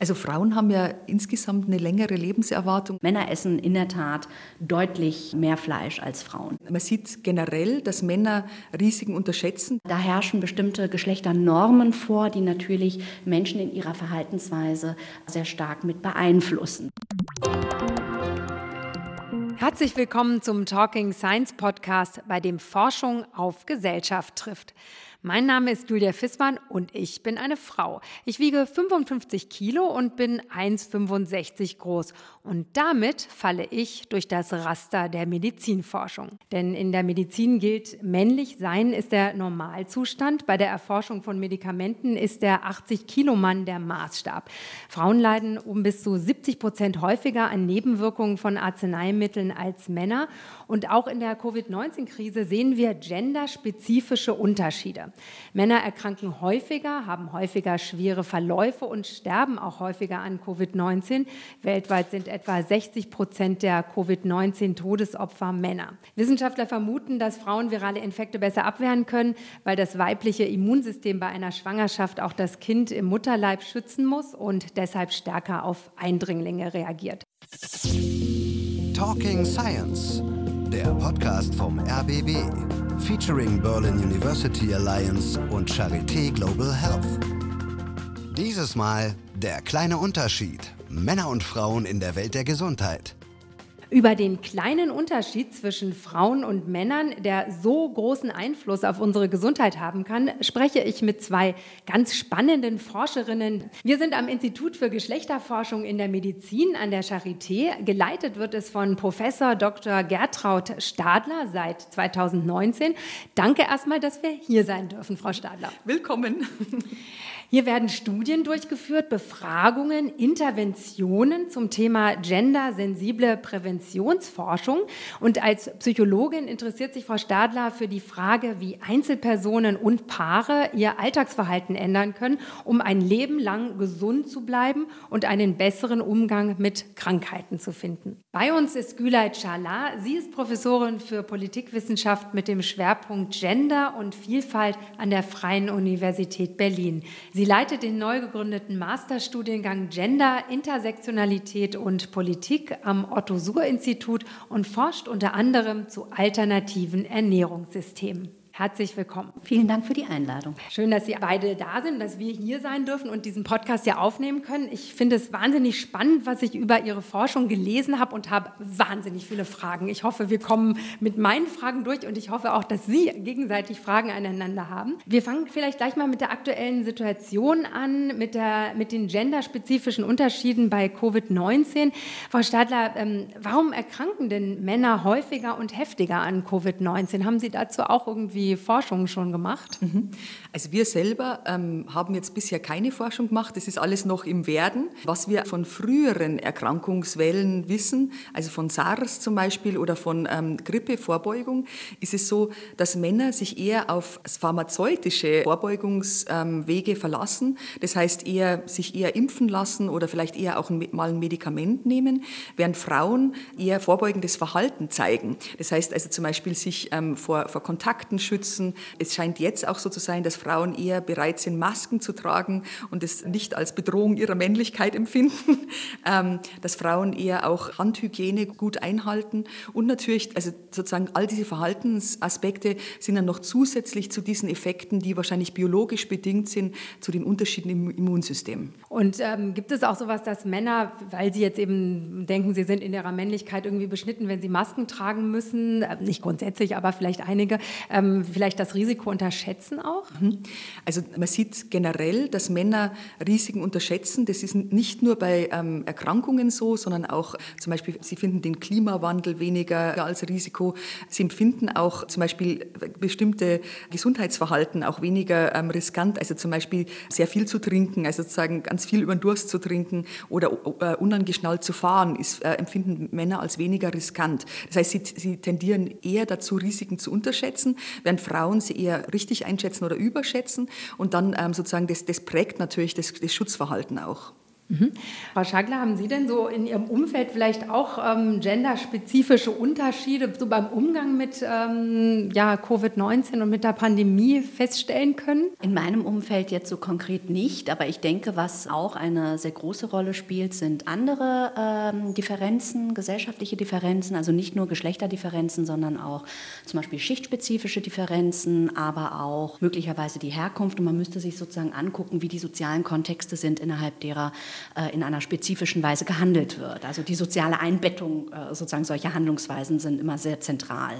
Also Frauen haben ja insgesamt eine längere Lebenserwartung. Männer essen in der Tat deutlich mehr Fleisch als Frauen. Man sieht generell, dass Männer Risiken unterschätzen. Da herrschen bestimmte Geschlechternormen vor, die natürlich Menschen in ihrer Verhaltensweise sehr stark mit beeinflussen. Herzlich willkommen zum Talking Science Podcast, bei dem Forschung auf Gesellschaft trifft. Mein Name ist Julia Fissmann und ich bin eine Frau. Ich wiege 55 Kilo und bin 1,65 groß. Und damit falle ich durch das Raster der Medizinforschung. Denn in der Medizin gilt, männlich sein ist der Normalzustand. Bei der Erforschung von Medikamenten ist der 80-Kilo-Mann der Maßstab. Frauen leiden um bis zu 70 Prozent häufiger an Nebenwirkungen von Arzneimitteln als Männer. Und auch in der Covid-19-Krise sehen wir genderspezifische Unterschiede. Männer erkranken häufiger, haben häufiger schwere Verläufe und sterben auch häufiger an Covid-19. Weltweit sind etwa 60 Prozent der Covid-19-Todesopfer Männer. Wissenschaftler vermuten, dass Frauen virale Infekte besser abwehren können, weil das weibliche Immunsystem bei einer Schwangerschaft auch das Kind im Mutterleib schützen muss und deshalb stärker auf Eindringlinge reagiert. Talking Science, der Podcast vom RBB featuring Berlin University Alliance und Charité Global Health. Dieses Mal der kleine Unterschied. Männer und Frauen in der Welt der Gesundheit. Über den kleinen Unterschied zwischen Frauen und Männern, der so großen Einfluss auf unsere Gesundheit haben kann, spreche ich mit zwei ganz spannenden Forscherinnen. Wir sind am Institut für Geschlechterforschung in der Medizin an der Charité. Geleitet wird es von Professor Dr. Gertraud Stadler seit 2019. Danke erstmal, dass wir hier sein dürfen, Frau Stadler. Willkommen. Hier werden Studien durchgeführt, Befragungen, Interventionen zum Thema gendersensible Präventionsforschung. Und als Psychologin interessiert sich Frau Stadler für die Frage, wie Einzelpersonen und Paare ihr Alltagsverhalten ändern können, um ein Leben lang gesund zu bleiben und einen besseren Umgang mit Krankheiten zu finden. Bei uns ist Gülay Chala. Sie ist Professorin für Politikwissenschaft mit dem Schwerpunkt Gender und Vielfalt an der Freien Universität Berlin. Sie Sie leitet den neu gegründeten Masterstudiengang Gender, Intersektionalität und Politik am Otto-Suhr-Institut und forscht unter anderem zu alternativen Ernährungssystemen. Herzlich willkommen. Vielen Dank für die Einladung. Schön, dass Sie beide da sind, dass wir hier sein dürfen und diesen Podcast ja aufnehmen können. Ich finde es wahnsinnig spannend, was ich über Ihre Forschung gelesen habe und habe wahnsinnig viele Fragen. Ich hoffe, wir kommen mit meinen Fragen durch und ich hoffe auch, dass Sie gegenseitig Fragen aneinander haben. Wir fangen vielleicht gleich mal mit der aktuellen Situation an, mit, der, mit den genderspezifischen Unterschieden bei Covid-19. Frau Stadler, ähm, warum erkranken denn Männer häufiger und heftiger an Covid-19? Haben Sie dazu auch irgendwie Forschung schon gemacht? Mhm. Also wir selber ähm, haben jetzt bisher keine Forschung gemacht. Das ist alles noch im Werden. Was wir von früheren Erkrankungswellen wissen, also von SARS zum Beispiel oder von ähm, Grippevorbeugung, ist es so, dass Männer sich eher auf pharmazeutische Vorbeugungswege ähm, verlassen. Das heißt, eher, sich eher impfen lassen oder vielleicht eher auch ein, mal ein Medikament nehmen, während Frauen eher vorbeugendes Verhalten zeigen. Das heißt also zum Beispiel sich ähm, vor, vor Kontakten schützen. Es scheint jetzt auch so zu sein, dass Frauen eher bereit sind, Masken zu tragen und es nicht als Bedrohung ihrer Männlichkeit empfinden, ähm, dass Frauen eher auch Handhygiene gut einhalten und natürlich, also sozusagen all diese Verhaltensaspekte sind dann noch zusätzlich zu diesen Effekten, die wahrscheinlich biologisch bedingt sind, zu den Unterschieden im Immunsystem. Und ähm, gibt es auch sowas, dass Männer, weil sie jetzt eben denken, sie sind in ihrer Männlichkeit irgendwie beschnitten, wenn sie Masken tragen müssen, äh, nicht grundsätzlich, aber vielleicht einige, ähm, vielleicht das Risiko unterschätzen auch? Mhm. Also man sieht generell, dass Männer Risiken unterschätzen. Das ist nicht nur bei ähm, Erkrankungen so, sondern auch zum Beispiel, sie finden den Klimawandel weniger als Risiko. Sie empfinden auch zum Beispiel bestimmte Gesundheitsverhalten auch weniger ähm, riskant. Also zum Beispiel sehr viel zu trinken, also sozusagen ganz viel über den Durst zu trinken oder äh, unangeschnallt zu fahren, ist, äh, empfinden Männer als weniger riskant. Das heißt, sie, sie tendieren eher dazu, Risiken zu unterschätzen, während Frauen sie eher richtig einschätzen oder überschätzen. Und dann ähm, sozusagen, das, das prägt natürlich das, das Schutzverhalten auch. Mhm. Frau Schagler, haben Sie denn so in Ihrem Umfeld vielleicht auch ähm, genderspezifische Unterschiede so beim Umgang mit ähm, ja, Covid-19 und mit der Pandemie feststellen können? In meinem Umfeld jetzt so konkret nicht, aber ich denke, was auch eine sehr große Rolle spielt, sind andere ähm, Differenzen, gesellschaftliche Differenzen, also nicht nur Geschlechterdifferenzen, sondern auch zum Beispiel schichtspezifische Differenzen, aber auch möglicherweise die Herkunft. Und man müsste sich sozusagen angucken, wie die sozialen Kontexte sind, innerhalb derer in einer spezifischen Weise gehandelt wird. Also die soziale Einbettung äh, sozusagen solcher Handlungsweisen sind immer sehr zentral.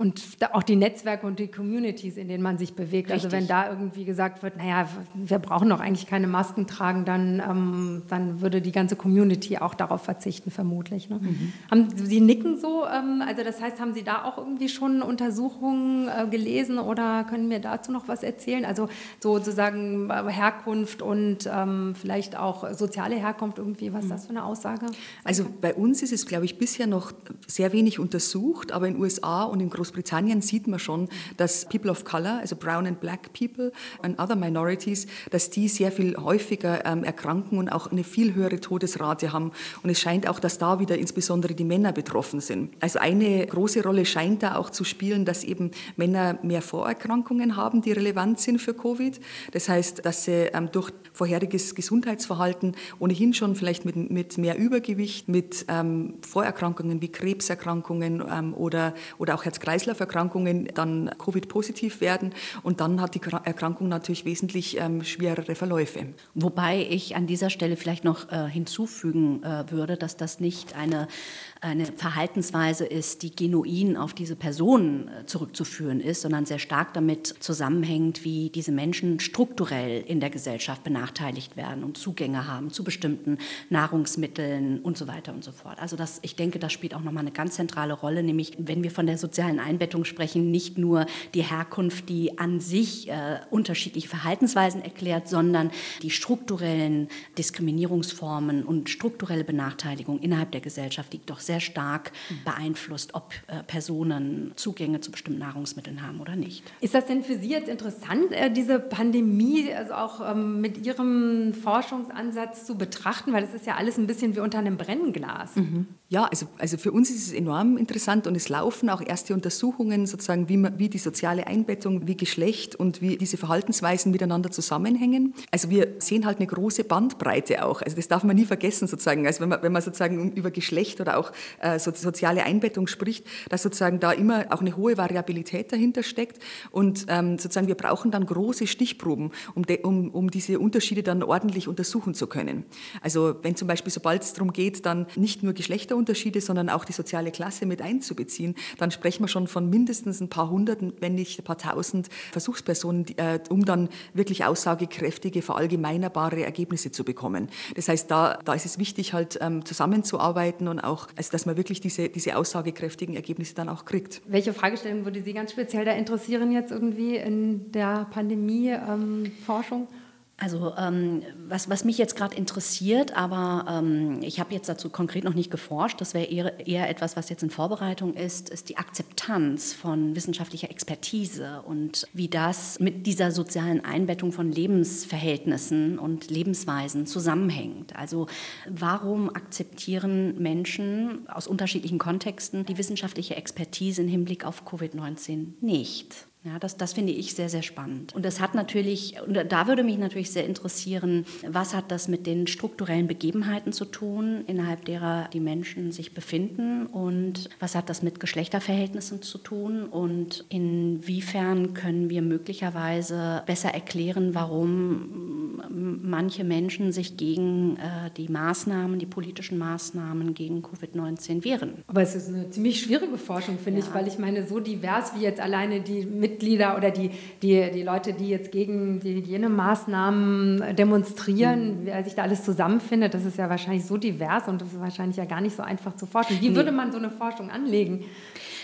Und auch die Netzwerke und die Communities, in denen man sich bewegt. Richtig. Also wenn da irgendwie gesagt wird, naja, wir brauchen doch eigentlich keine Masken tragen, dann, ähm, dann würde die ganze Community auch darauf verzichten, vermutlich. Ne? Mhm. Haben, Sie nicken so, ähm, also das heißt, haben Sie da auch irgendwie schon Untersuchungen äh, gelesen oder können mir dazu noch was erzählen? Also sozusagen äh, Herkunft und ähm, vielleicht auch soziale Herkunft irgendwie, was ist das für eine Aussage? Also bei uns ist es, glaube ich, bisher noch sehr wenig untersucht, aber in den USA und in Großbritannien Großbritannien sieht man schon, dass People of Color, also Brown and Black People and other minorities, dass die sehr viel häufiger ähm, erkranken und auch eine viel höhere Todesrate haben. Und es scheint auch, dass da wieder insbesondere die Männer betroffen sind. Also eine große Rolle scheint da auch zu spielen, dass eben Männer mehr Vorerkrankungen haben, die relevant sind für Covid. Das heißt, dass sie ähm, durch vorheriges Gesundheitsverhalten ohnehin schon vielleicht mit, mit mehr Übergewicht, mit ähm, Vorerkrankungen wie Krebserkrankungen ähm, oder, oder auch Herz-Kreislauf Herz-Kreislauf-Erkrankungen dann Covid-positiv werden und dann hat die Erkrankung natürlich wesentlich ähm, schwerere Verläufe. Wobei ich an dieser Stelle vielleicht noch äh, hinzufügen äh, würde, dass das nicht eine eine Verhaltensweise ist, die genuin auf diese Personen äh, zurückzuführen ist, sondern sehr stark damit zusammenhängt, wie diese Menschen strukturell in der Gesellschaft benachteiligt werden und Zugänge haben zu bestimmten Nahrungsmitteln und so weiter und so fort. Also das, ich denke, das spielt auch nochmal eine ganz zentrale Rolle, nämlich wenn wir von der sozialen Einbettung sprechen, nicht nur die Herkunft, die an sich äh, unterschiedliche Verhaltensweisen erklärt, sondern die strukturellen Diskriminierungsformen und strukturelle Benachteiligung innerhalb der Gesellschaft, die doch sehr sehr stark beeinflusst, ob äh, Personen Zugänge zu bestimmten Nahrungsmitteln haben oder nicht. Ist das denn für Sie jetzt interessant, äh, diese Pandemie also auch ähm, mit Ihrem Forschungsansatz zu betrachten? Weil das ist ja alles ein bisschen wie unter einem Brennglas. Mhm. Ja, also, also für uns ist es enorm interessant und es laufen auch erste Untersuchungen, sozusagen, wie, man, wie die soziale Einbettung, wie Geschlecht und wie diese Verhaltensweisen miteinander zusammenhängen. Also wir sehen halt eine große Bandbreite auch. Also das darf man nie vergessen sozusagen. Also wenn man, wenn man sozusagen über Geschlecht oder auch äh, so, soziale Einbettung spricht, dass sozusagen da immer auch eine hohe Variabilität dahinter steckt. Und ähm, sozusagen wir brauchen dann große Stichproben, um, de, um, um diese Unterschiede dann ordentlich untersuchen zu können. Also wenn zum Beispiel, sobald es darum geht, dann nicht nur Geschlechterunterschiede, sondern auch die soziale Klasse mit einzubeziehen, dann sprechen wir schon von mindestens ein paar hunderten, wenn nicht ein paar tausend Versuchspersonen, die, äh, um dann wirklich aussagekräftige, verallgemeinerbare Ergebnisse zu bekommen. Das heißt, da, da ist es wichtig, halt ähm, zusammenzuarbeiten und auch also dass man wirklich diese, diese aussagekräftigen Ergebnisse dann auch kriegt. Welche Fragestellung würde Sie ganz speziell da interessieren jetzt irgendwie in der Pandemie-Forschung? Ähm, also ähm, was, was mich jetzt gerade interessiert, aber ähm, ich habe jetzt dazu konkret noch nicht geforscht, das wäre eher, eher etwas, was jetzt in Vorbereitung ist, ist die Akzeptanz von wissenschaftlicher Expertise und wie das mit dieser sozialen Einbettung von Lebensverhältnissen und Lebensweisen zusammenhängt. Also warum akzeptieren Menschen aus unterschiedlichen Kontexten die wissenschaftliche Expertise im Hinblick auf Covid-19 nicht? Ja, das, das finde ich sehr, sehr spannend. Und das hat natürlich, und da würde mich natürlich sehr interessieren, was hat das mit den strukturellen Begebenheiten zu tun, innerhalb derer die Menschen sich befinden und was hat das mit Geschlechterverhältnissen zu tun und inwiefern können wir möglicherweise besser erklären, warum manche Menschen sich gegen äh, die Maßnahmen, die politischen Maßnahmen gegen Covid-19 wehren. Aber es ist eine ziemlich schwierige Forschung, finde ja. ich, weil ich meine, so divers wie jetzt alleine die mit Mitglieder oder die, die, die Leute, die jetzt gegen die Hygienemaßnahmen demonstrieren, mhm. wer sich da alles zusammenfindet, das ist ja wahrscheinlich so divers und das ist wahrscheinlich ja gar nicht so einfach zu forschen. Wie nee. würde man so eine Forschung anlegen?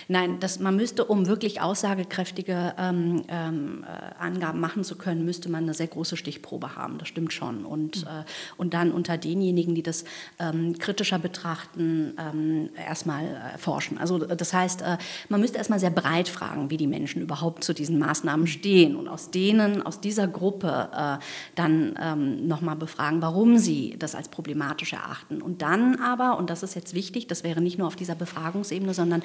Nein, das, man müsste, um wirklich aussagekräftige ähm, ähm, äh, Angaben machen zu können, müsste man eine sehr große Stichprobe haben. Das stimmt schon. Und, mhm. äh, und dann unter denjenigen, die das ähm, kritischer betrachten, ähm, erstmal äh, forschen. Also das heißt, äh, man müsste erstmal sehr breit fragen, wie die Menschen überhaupt zu diesen Maßnahmen stehen und aus denen, aus dieser Gruppe äh, dann ähm, nochmal befragen, warum sie das als problematisch erachten. Und dann aber, und das ist jetzt wichtig, das wäre nicht nur auf dieser Befragungsebene, sondern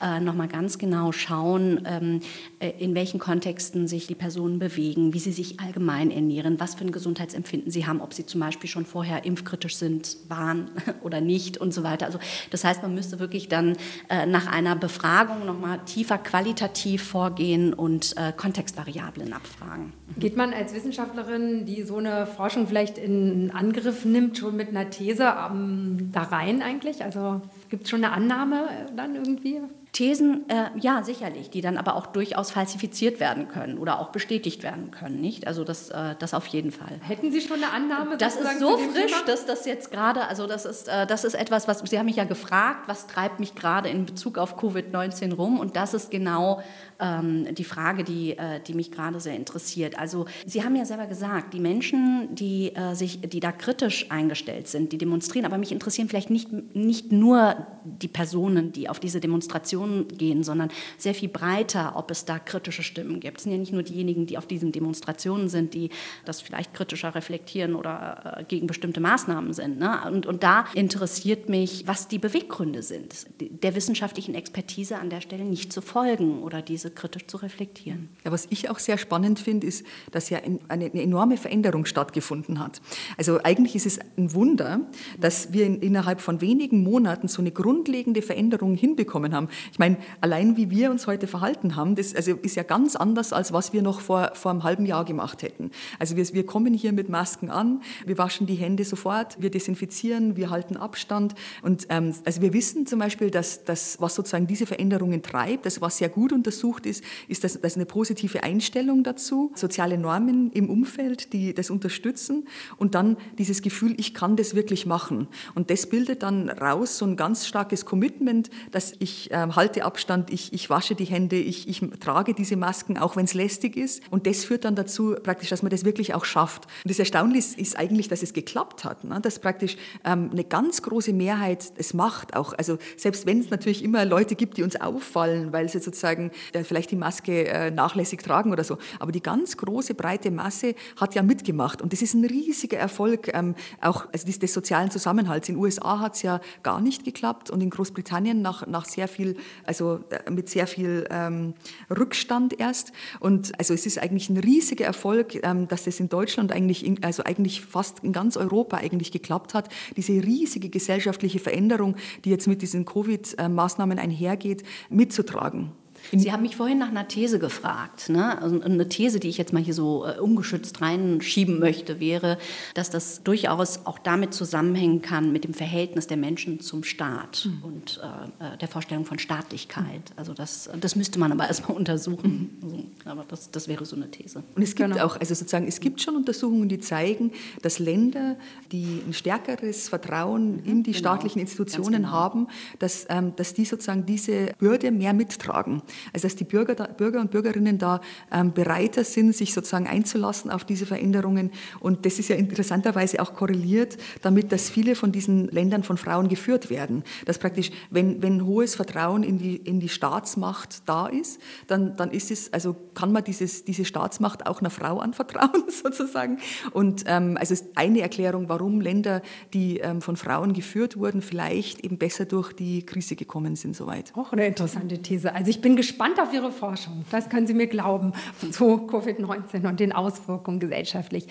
äh, nochmal ganz genau schauen, ähm, äh, in welchen Kontexten sich die Personen bewegen, wie sie sich allgemein ernähren, was für ein Gesundheitsempfinden sie haben, ob sie zum Beispiel schon vorher impfkritisch sind, waren oder nicht und so weiter. Also das heißt, man müsste wirklich dann äh, nach einer Befragung nochmal tiefer qualitativ vorgehen und äh, Kontextvariablen abfragen. Geht man als Wissenschaftlerin, die so eine Forschung vielleicht in Angriff nimmt, schon mit einer These ähm, da rein eigentlich? Also gibt es schon eine Annahme dann irgendwie? Thesen, äh, ja, sicherlich, die dann aber auch durchaus falsifiziert werden können oder auch bestätigt werden können, nicht? Also das, äh, das auf jeden Fall. Hätten Sie schon eine Annahme? Das ist so frisch, Thema? dass das jetzt gerade, also das ist, äh, das ist etwas, was, Sie haben mich ja gefragt, was treibt mich gerade in Bezug auf Covid-19 rum und das ist genau ähm, die Frage, die, äh, die mich gerade sehr interessiert. Also Sie haben ja selber gesagt, die Menschen, die, äh, sich, die da kritisch eingestellt sind, die demonstrieren, aber mich interessieren vielleicht nicht, nicht nur die Personen, die auf diese Demonstrationen gehen, sondern sehr viel breiter, ob es da kritische Stimmen gibt. Es sind ja nicht nur diejenigen, die auf diesen Demonstrationen sind, die das vielleicht kritischer reflektieren oder äh, gegen bestimmte Maßnahmen sind. Ne? Und, und da interessiert mich, was die Beweggründe sind, der wissenschaftlichen Expertise an der Stelle nicht zu folgen oder diese Weise kritisch zu reflektieren. Ja, was ich auch sehr spannend finde, ist, dass ja eine, enorme Veränderung stattgefunden hat. Also eigentlich ist es ein Wunder, dass wir in, innerhalb von wenigen Monaten so eine grundlegende Veränderung hinbekommen haben. Ich meine, allein wie wir uns heute verhalten haben, das also ist ja ganz anders, als was wir noch vor, vor einem halben Jahr gemacht hätten. Also wir, wir kommen hier mit Masken an, wir waschen die Hände sofort, wir desinfizieren, wir halten Abstand. Und ähm, also wir wissen zum Beispiel, dass, dass was sozusagen diese Veränderungen treibt, das war sehr gut untersucht, gesucht ist, ist das, das eine positive Einstellung dazu, soziale Normen im Umfeld, die das unterstützen und dann dieses Gefühl, ich kann das wirklich machen. Und das bildet dann raus so ein ganz starkes Commitment, dass ich äh, halte Abstand, ich, ich wasche die Hände, ich, ich trage diese Masken, auch wenn es lästig ist. Und das führt dann dazu, praktisch, dass man das wirklich auch schafft. Und das Erstaunliche ist eigentlich, dass es geklappt hat, ne? dass praktisch ähm, eine ganz große Mehrheit es macht. Auch, also selbst wenn es natürlich immer Leute gibt, die uns auffallen, weil sie sozusagen äh, vielleicht die Maske äh, nachlässig tragen oder so. Aber die ganz große, breite Masse hat ja mitgemacht. Und das ist ein riesiger Erfolg, ähm, auch also des, des sozialen Zusammenhalts. In den USA hat es ja gar nicht geklappt und in Großbritannien nach, nach sehr viel, also äh, mit sehr viel ähm, Rückstand erst. Und also es ist eigentlich ein riesiger Erfolg, ähm, dass das in Deutschland eigentlich, in, also eigentlich fast in ganz Europa eigentlich geklappt hat. Diese riesige gesellschaftliche Veränderung, die jetzt mit diesen Covid-Maßnahmen einhergeht, mitzutragen. Sie haben mich vorhin nach einer These gefragt. Ne? Also eine These, die ich jetzt mal hier so äh, ungeschützt reinschieben möchte, wäre, dass das durchaus auch damit zusammenhängen kann mit dem Verhältnis der Menschen zum Staat mhm. und äh, äh, der Vorstellung von Staatlichkeit. Also das, das müsste man aber erstmal untersuchen. Mhm. Also, aber das, das wäre so eine These. Und es gibt genau. auch, also sozusagen, es gibt schon Untersuchungen, die zeigen, dass Länder, die ein stärkeres Vertrauen mhm, in die genau. staatlichen Institutionen genau. haben, dass, ähm, dass die sozusagen diese Bürde mehr mittragen. Also dass die Bürger, da, Bürger und Bürgerinnen da ähm, bereiter sind, sich sozusagen einzulassen auf diese Veränderungen. Und das ist ja interessanterweise auch korreliert damit, dass viele von diesen Ländern von Frauen geführt werden. Dass praktisch, wenn, wenn hohes Vertrauen in die, in die Staatsmacht da ist, dann, dann ist es, also kann man dieses, diese Staatsmacht auch einer Frau anvertrauen sozusagen. Und ähm, also ist eine Erklärung, warum Länder, die ähm, von Frauen geführt wurden, vielleicht eben besser durch die Krise gekommen sind soweit. Auch eine interessante These. Also ich bin gespannt auf Ihre Forschung. Das können Sie mir glauben zu Covid-19 und den Auswirkungen gesellschaftlich.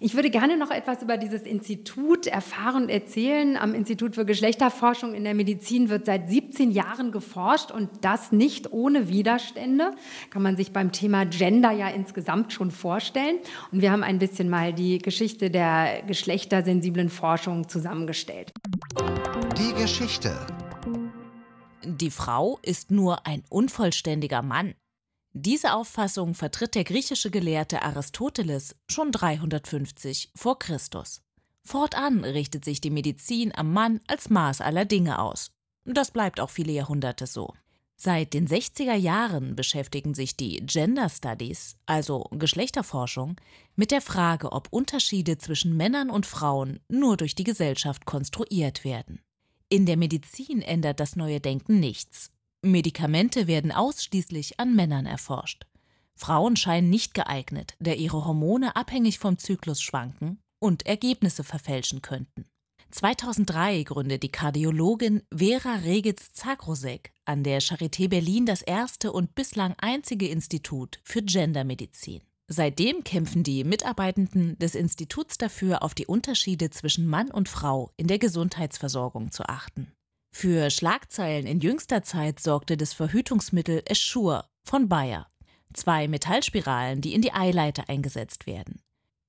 Ich würde gerne noch etwas über dieses Institut erfahren und erzählen. Am Institut für Geschlechterforschung in der Medizin wird seit 17 Jahren geforscht und das nicht ohne Widerstände. Kann man sich beim Thema Gender ja insgesamt schon vorstellen. Und wir haben ein bisschen mal die Geschichte der geschlechtersensiblen Forschung zusammengestellt. Die Geschichte die Frau ist nur ein unvollständiger Mann. Diese Auffassung vertritt der griechische Gelehrte Aristoteles schon 350 vor Christus. Fortan richtet sich die Medizin am Mann als Maß aller Dinge aus. Das bleibt auch viele Jahrhunderte so. Seit den 60er Jahren beschäftigen sich die Gender Studies, also Geschlechterforschung, mit der Frage, ob Unterschiede zwischen Männern und Frauen nur durch die Gesellschaft konstruiert werden. In der Medizin ändert das neue Denken nichts. Medikamente werden ausschließlich an Männern erforscht. Frauen scheinen nicht geeignet, da ihre Hormone abhängig vom Zyklus schwanken und Ergebnisse verfälschen könnten. 2003 gründet die Kardiologin Vera Regitz-Zagrosek an der Charité Berlin das erste und bislang einzige Institut für Gendermedizin. Seitdem kämpfen die Mitarbeitenden des Instituts dafür, auf die Unterschiede zwischen Mann und Frau in der Gesundheitsversorgung zu achten. Für Schlagzeilen in jüngster Zeit sorgte das Verhütungsmittel Eschur von Bayer. Zwei Metallspiralen, die in die Eileiter eingesetzt werden.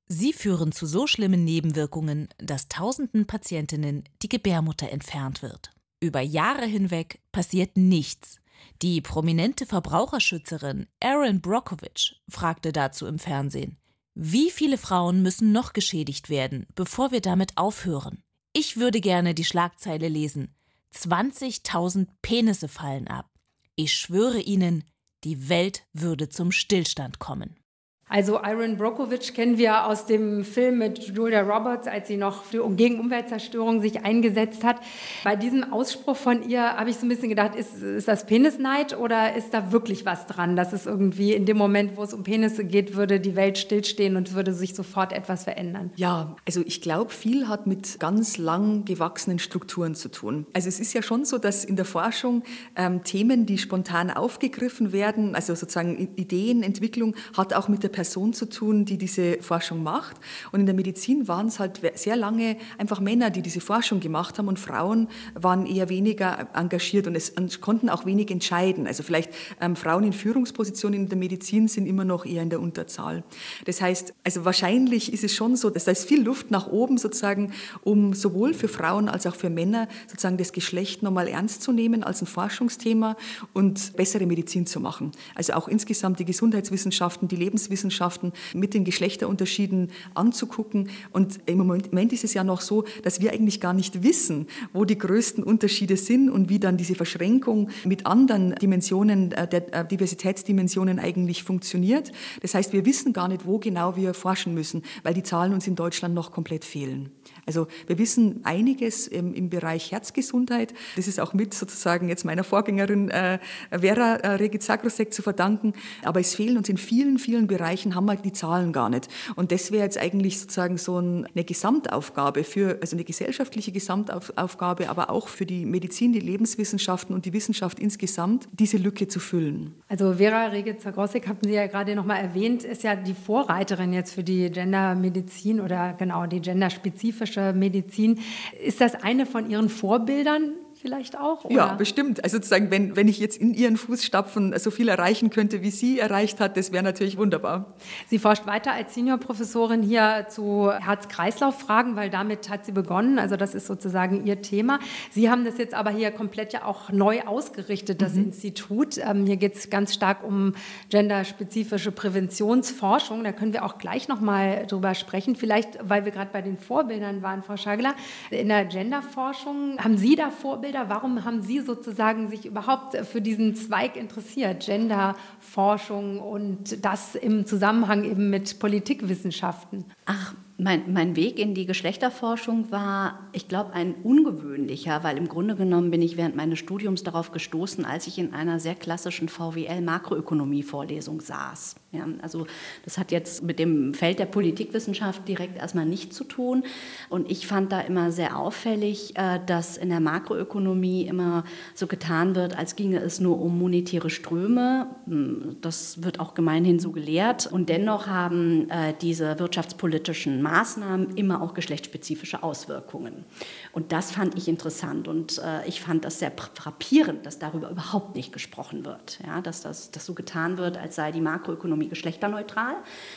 Sie führen zu so schlimmen Nebenwirkungen, dass tausenden Patientinnen die Gebärmutter entfernt wird. Über Jahre hinweg passiert nichts. Die prominente Verbraucherschützerin Erin Brockovich fragte dazu im Fernsehen, wie viele Frauen müssen noch geschädigt werden, bevor wir damit aufhören? Ich würde gerne die Schlagzeile lesen. 20.000 Penisse fallen ab. Ich schwöre Ihnen, die Welt würde zum Stillstand kommen. Also Iron Brokovich kennen wir aus dem Film mit Julia Roberts, als sie noch für, gegen Umweltzerstörung sich eingesetzt hat. Bei diesem Ausspruch von ihr habe ich so ein bisschen gedacht, ist, ist das Penisneid oder ist da wirklich was dran, dass es irgendwie in dem Moment, wo es um Penisse geht, würde die Welt stillstehen und würde sich sofort etwas verändern? Ja, also ich glaube, viel hat mit ganz lang gewachsenen Strukturen zu tun. Also es ist ja schon so, dass in der Forschung ähm, Themen, die spontan aufgegriffen werden, also sozusagen Ideenentwicklung, hat auch mit der Person zu tun, die diese Forschung macht. Und in der Medizin waren es halt sehr lange einfach Männer, die diese Forschung gemacht haben und Frauen waren eher weniger engagiert und, es, konnten auch wenig entscheiden. Also vielleicht ähm, Frauen in Führungspositionen in der Medizin sind immer noch eher in der Unterzahl. Das heißt, also wahrscheinlich ist es schon so, dass da ist viel Luft nach oben sozusagen, um sowohl für Frauen als auch für Männer sozusagen das Geschlecht nochmal ernst zu nehmen als ein Forschungsthema und bessere Medizin zu machen. Also auch insgesamt die Gesundheitswissenschaften, die Lebenswissenschaften, Wissenschaften mit den Geschlechterunterschieden anzugucken. Und im Moment ist es ja noch so, dass wir eigentlich gar nicht wissen, wo die größten Unterschiede sind und wie dann diese Verschränkung mit anderen Dimensionen, äh, der äh, Diversitätsdimensionen eigentlich funktioniert. Das heißt, wir wissen gar nicht, wo genau wir forschen müssen, weil die Zahlen uns in Deutschland noch komplett fehlen. Also wir wissen einiges im, im Bereich Herzgesundheit. Das ist auch mit sozusagen jetzt meiner Vorgängerin äh, Vera äh, Regizagrosek zu verdanken. Aber es fehlen uns in vielen, vielen Bereichen, haben wir die Zahlen gar nicht. Und das wäre jetzt eigentlich sozusagen so ein, eine Gesamtaufgabe für, also eine gesellschaftliche Gesamtaufgabe, aber auch für die Medizin, die Lebenswissenschaften und die Wissenschaft insgesamt, diese Lücke zu füllen. Also Vera Regizagrosek, hatten Sie ja gerade noch mal erwähnt, ist ja die Vorreiterin jetzt für die Gendermedizin oder genau die genderspezifische Medizin. Ist das eine von Ihren Vorbildern? Vielleicht auch? Oder? Ja, bestimmt. Also sozusagen, wenn, wenn ich jetzt in Ihren Fußstapfen so viel erreichen könnte, wie sie erreicht hat, das wäre natürlich wunderbar. Sie forscht weiter als Seniorprofessorin hier zu Herz-Kreislauf-Fragen, weil damit hat sie begonnen. Also das ist sozusagen ihr Thema. Sie haben das jetzt aber hier komplett ja auch neu ausgerichtet, das mhm. Institut. Ähm, hier geht es ganz stark um genderspezifische Präventionsforschung. Da können wir auch gleich noch mal drüber sprechen. Vielleicht, weil wir gerade bei den Vorbildern waren, Frau Schagler. In der Genderforschung, haben Sie da Vorbilder? Vorbilder? Warum haben Sie sozusagen sich überhaupt für diesen Zweig interessiert, Genderforschung und das im Zusammenhang eben mit Politikwissenschaften? Ach, mein, mein, Weg in die Geschlechterforschung war, ich glaube, ein ungewöhnlicher, weil im Grunde genommen bin ich während meines Studiums darauf gestoßen, als ich in einer sehr klassischen VWL-Makroökonomie-Vorlesung saß. Ja, also das hat jetzt mit dem Feld der Politikwissenschaft direkt erstmal nichts zu tun. Und ich fand da immer sehr auffällig, äh, dass in der Makroökonomie immer so getan wird, als ginge es nur um monetäre Ströme. Hm, das wird auch gemeinhin so gelehrt. Und dennoch haben äh, diese wirtschaftspolitischen Maßnahmen immer auch geschlechtsspezifische Auswirkungen. Und das fand ich interessant und äh, ich fand das sehr frappierend, dass darüber überhaupt nicht gesprochen wird. Ja, dass das dass so getan wird, als sei die Makroökonomie geschlechterneutral,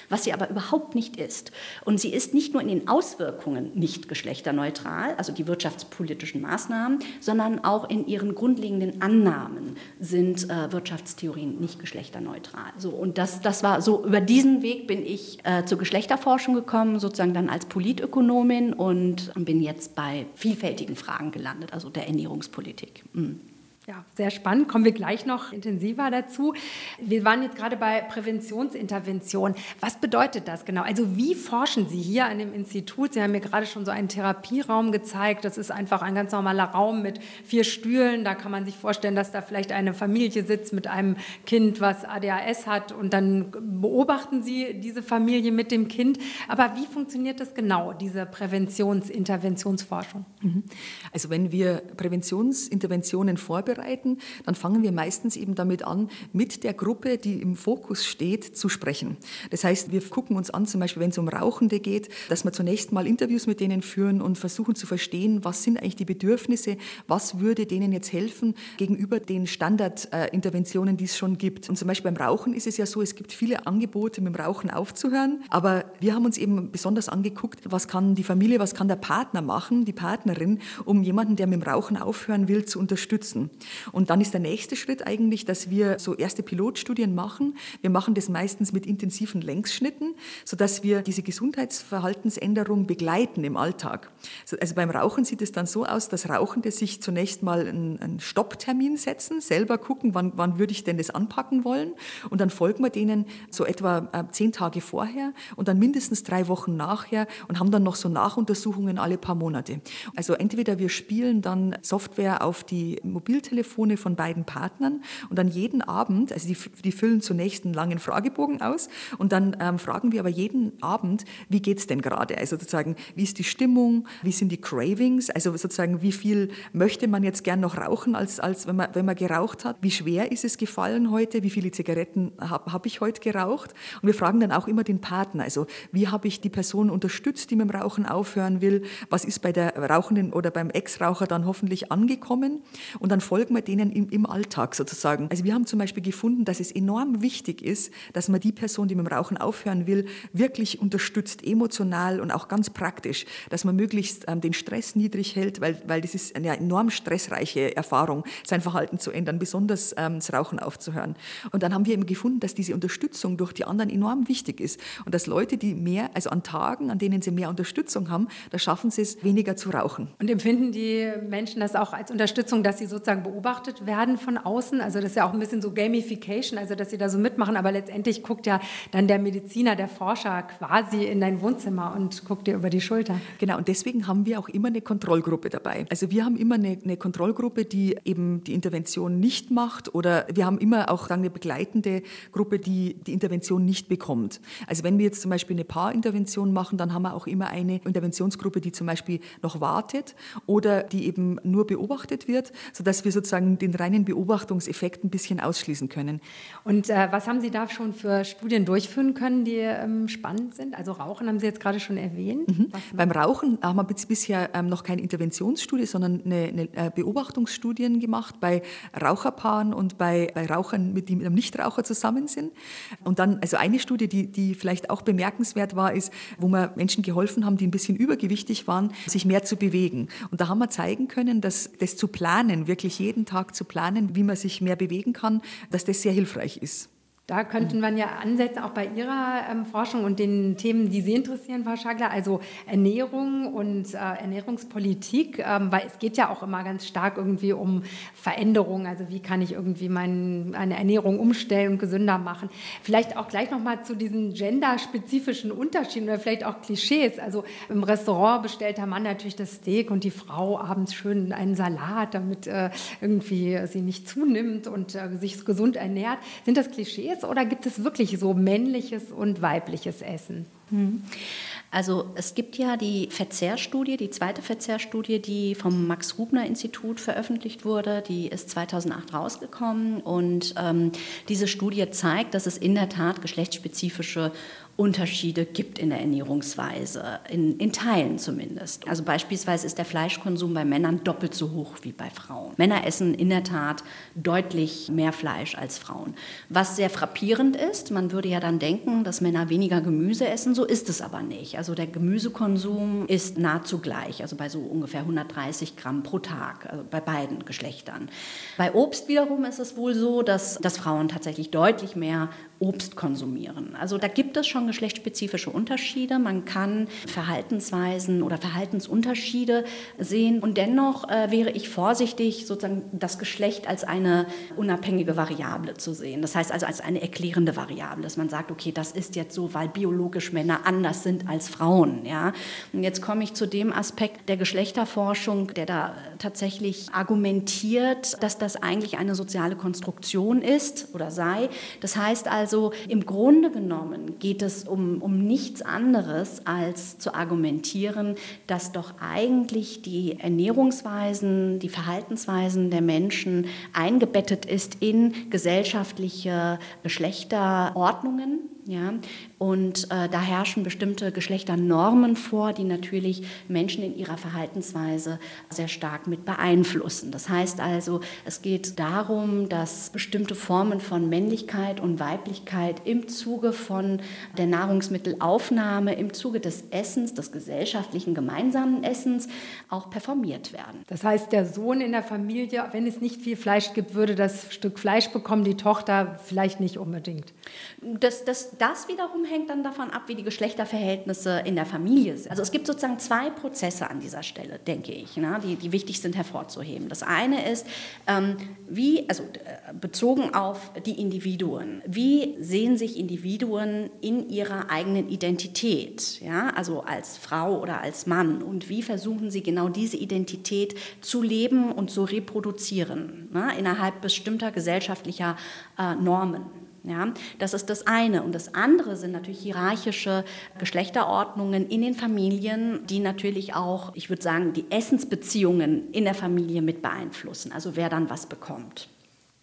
was sie aber überhaupt nicht ist. Und sie ist nicht nur in den Auswirkungen nicht geschlechterneutral, also die wirtschaftspolitischen Maßnahmen, sondern auch in ihren grundlegenden Annahmen sind äh, Wirtschaftstheorien nicht geschlechterneutral. So, und das, das war so, über diesen Weg bin ich äh, zur Geschlechterforschung gekommen, sozusagen sozusagen dann als Politökonomin und bin jetzt bei vielfältigen Fragen gelandet, also der Ernährungspolitik. Mhm. Ja, sehr spannend. Kommen wir gleich noch intensiver dazu. Wir waren jetzt gerade bei Präventionsintervention. Was bedeutet das genau? Also wie forschen Sie hier an dem Institut? Sie haben mir gerade schon so einen Therapieraum gezeigt. Das ist einfach ein ganz normaler Raum mit vier Stühlen. Da kann man sich vorstellen, dass da vielleicht eine Familie sitzt mit einem Kind, was ADHS hat. Und dann beobachten Sie diese Familie mit dem Kind. Aber wie funktioniert das genau, diese Präventionsinterventionsforschung? Mhm. Also wenn wir Präventionsinterventionen vorbereiten, vorbereiten, dann fangen wir meistens eben damit an, mit der Gruppe, die im Fokus steht, zu sprechen. Das heißt, wir gucken uns an, zum Beispiel, wenn es um Rauchende geht, dass wir zunächst mal Interviews mit denen führen und versuchen zu verstehen, was sind eigentlich die Bedürfnisse, was würde denen jetzt helfen gegenüber den Standardinterventionen, die es schon gibt. Und zum Beispiel beim Rauchen ist es ja so, es gibt viele Angebote, mit dem Rauchen aufzuhören, aber wir haben uns eben besonders angeguckt, was kann die Familie, was kann der Partner machen, die Partnerin, um jemanden, der mit dem Rauchen aufhören will, zu unterstützen. Und dann ist der nächste Schritt eigentlich, dass wir so erste Pilotstudien machen. Wir machen das meistens mit intensiven Längsschnitten, sodass wir diese Gesundheitsverhaltensänderung begleiten im Alltag. Also beim Rauchen sieht es dann so aus, dass Rauchende sich zunächst mal einen, Stopptermin setzen, selber gucken, wann, wann würde ich denn das anpacken wollen. Und dann folgen wir denen so etwa äh, zehn Tage vorher und dann mindestens drei Wochen nachher und haben dann noch so Nachuntersuchungen alle paar Monate. Also entweder wir spielen dann Software auf die Mobiltelefone, Telefone von beiden Partnern und dann jeden Abend, also die, die füllen zunächst einen langen Fragebogen aus und dann ähm, fragen wir aber jeden Abend, wie geht es denn gerade? Also sozusagen, wie ist die Stimmung, wie sind die Cravings, also sozusagen, wie viel möchte man jetzt gern noch rauchen, als, als wenn, man, wenn man geraucht hat? Wie schwer ist es gefallen heute? Wie viele Zigaretten habe hab ich heute geraucht? Und wir fragen dann auch immer den Partner, also wie habe ich die Person unterstützt, die mit dem Rauchen aufhören will? Was ist bei der Rauchenden oder beim Ex-Raucher dann hoffentlich angekommen? Und dann folgt folgt man denen im, im Alltag sozusagen. Also wir haben zum Beispiel gefunden, dass es enorm wichtig ist, dass man die Person, die mit dem Rauchen aufhören will, wirklich unterstützt, emotional und auch ganz praktisch, dass man möglichst ähm, den Stress niedrig hält, weil, weil das ist eine enorm stressreiche Erfahrung, sein Verhalten zu ändern, besonders ähm, das Rauchen aufzuhören. Und dann haben wir eben gefunden, dass diese Unterstützung durch die anderen enorm wichtig ist und dass Leute, die mehr, also an Tagen, an denen sie mehr Unterstützung haben, da schaffen sie es, weniger zu rauchen. Und empfinden die Menschen das auch als Unterstützung, dass sie sozusagen beobachtet werden von außen. Also das ist ja auch ein bisschen so Gamification, also dass sie da so mitmachen, aber letztendlich guckt ja dann der Mediziner, der Forscher quasi in dein Wohnzimmer und guckt dir über die Schulter. Genau, und deswegen haben wir auch immer eine Kontrollgruppe dabei. Also wir haben immer eine, eine Kontrollgruppe, die eben die Intervention nicht macht oder wir haben immer auch eine begleitende Gruppe, die die Intervention nicht bekommt. Also wenn wir jetzt zum Beispiel eine Paarintervention machen, dann haben wir auch immer eine Interventionsgruppe, die zum Beispiel noch wartet oder die eben nur beobachtet wird, sodass wir sozusagen den reinen Beobachtungseffekt ein bisschen ausschließen können. Und äh, was haben Sie da schon für Studien durchführen können, die ähm, spannend sind? Also Rauchen haben Sie jetzt gerade schon erwähnt. Mhm. Beim Rauchen haben wir bisher ähm, noch keine Interventionsstudie, sondern eine, eine äh, Beobachtungsstudien gemacht bei Raucherpaaren und bei, bei Rauchern, mit, die mit einem Nichtraucher zusammen sind. Und dann, also eine Studie, die, die vielleicht auch bemerkenswert war, ist, wo wir Menschen geholfen haben, die ein bisschen übergewichtig waren, sich mehr zu bewegen. Und da haben wir zeigen können, dass das zu planen wirklich jeden Tag zu planen, wie man sich mehr bewegen kann, dass das sehr hilfreich ist. Da könnten man ja ansetzen, auch bei Ihrer ähm, Forschung und den Themen, die Sie interessieren, Frau Schagler, also Ernährung und äh, Ernährungspolitik, ähm, weil es geht ja auch immer ganz stark irgendwie um Veränderung, also wie kann ich irgendwie mein, eine Ernährung umstellen und gesünder machen. Vielleicht auch gleich nochmal zu diesen genderspezifischen Unterschieden oder vielleicht auch Klischees. Also im Restaurant bestellt der Mann natürlich das Steak und die Frau abends schön einen Salat, damit äh, irgendwie sie nicht zunimmt und äh, sich gesund ernährt. Sind das Klischees? Jetzt oder gibt es wirklich so männliches und weibliches Essen? Hm. Also es gibt ja die Verzehrstudie, die zweite Verzehrstudie, die vom Max-Rubner-Institut veröffentlicht wurde. Die ist 2008 rausgekommen und ähm, diese Studie zeigt, dass es in der Tat geschlechtsspezifische Unterschiede gibt in der Ernährungsweise, in, in, Teilen zumindest. Also beispielsweise ist der Fleischkonsum bei Männern doppelt so hoch wie bei Frauen. Männer essen in der Tat deutlich mehr Fleisch als Frauen. Was sehr frappierend ist, man würde ja dann denken, dass Männer weniger Gemüse essen, so ist es aber nicht. Also der Gemüsekonsum ist nahezu gleich, also bei so ungefähr 130 Gramm pro Tag, also bei beiden Geschlechtern. Bei Obst wiederum ist es wohl so, dass, dass Frauen tatsächlich deutlich mehr Obst konsumieren. Also da gibt es schon geschlechtsspezifische Unterschiede. Man kann Verhaltensweisen oder Verhaltensunterschiede sehen. Und dennoch äh, wäre ich vorsichtig, sozusagen das Geschlecht als eine unabhängige Variable zu sehen. Das heißt also als eine erklärende Variable, dass man sagt, okay, das ist jetzt so, weil biologisch Männer anders sind als Frauen. Ja? Und jetzt komme ich zu dem Aspekt der Geschlechterforschung, der da tatsächlich argumentiert, dass das eigentlich eine soziale Konstruktion ist oder sei. Das heißt also, also im Grunde genommen geht es um, um nichts anderes, als zu argumentieren, dass doch eigentlich die Ernährungsweisen, die Verhaltensweisen der Menschen eingebettet ist in gesellschaftliche Geschlechterordnungen. Ja, und äh, da herrschen bestimmte Geschlechternormen vor, die natürlich Menschen in ihrer Verhaltensweise sehr stark mit beeinflussen. Das heißt also, es geht darum, dass bestimmte Formen von Männlichkeit und Weiblichkeit im Zuge von der Nahrungsmittelaufnahme, im Zuge des Essens, des gesellschaftlichen gemeinsamen Essens auch performiert werden. Das heißt, der Sohn in der Familie, wenn es nicht viel Fleisch gibt, würde das Stück Fleisch bekommen, die Tochter vielleicht nicht unbedingt. Das, das, das wiederum hängt dann davon ab, wie die Geschlechterverhältnisse in der Familie sind. Also es gibt sozusagen zwei Prozesse an dieser Stelle, denke ich, ne, die, die wichtig sind hervorzuheben. Das eine ist, ähm, wie, also äh, bezogen auf die Individuen, wie sehen sich Individuen in ihrer eigenen Identität, ja, also als Frau oder als Mann und wie versuchen sie genau diese Identität zu leben und zu reproduzieren ne, innerhalb bestimmter gesellschaftlicher äh, Normen. Ja, das ist das eine. Und das andere sind natürlich hierarchische Geschlechterordnungen in den Familien, die natürlich auch, ich würde sagen, die Essensbeziehungen in der Familie mit beeinflussen. Also wer dann was bekommt.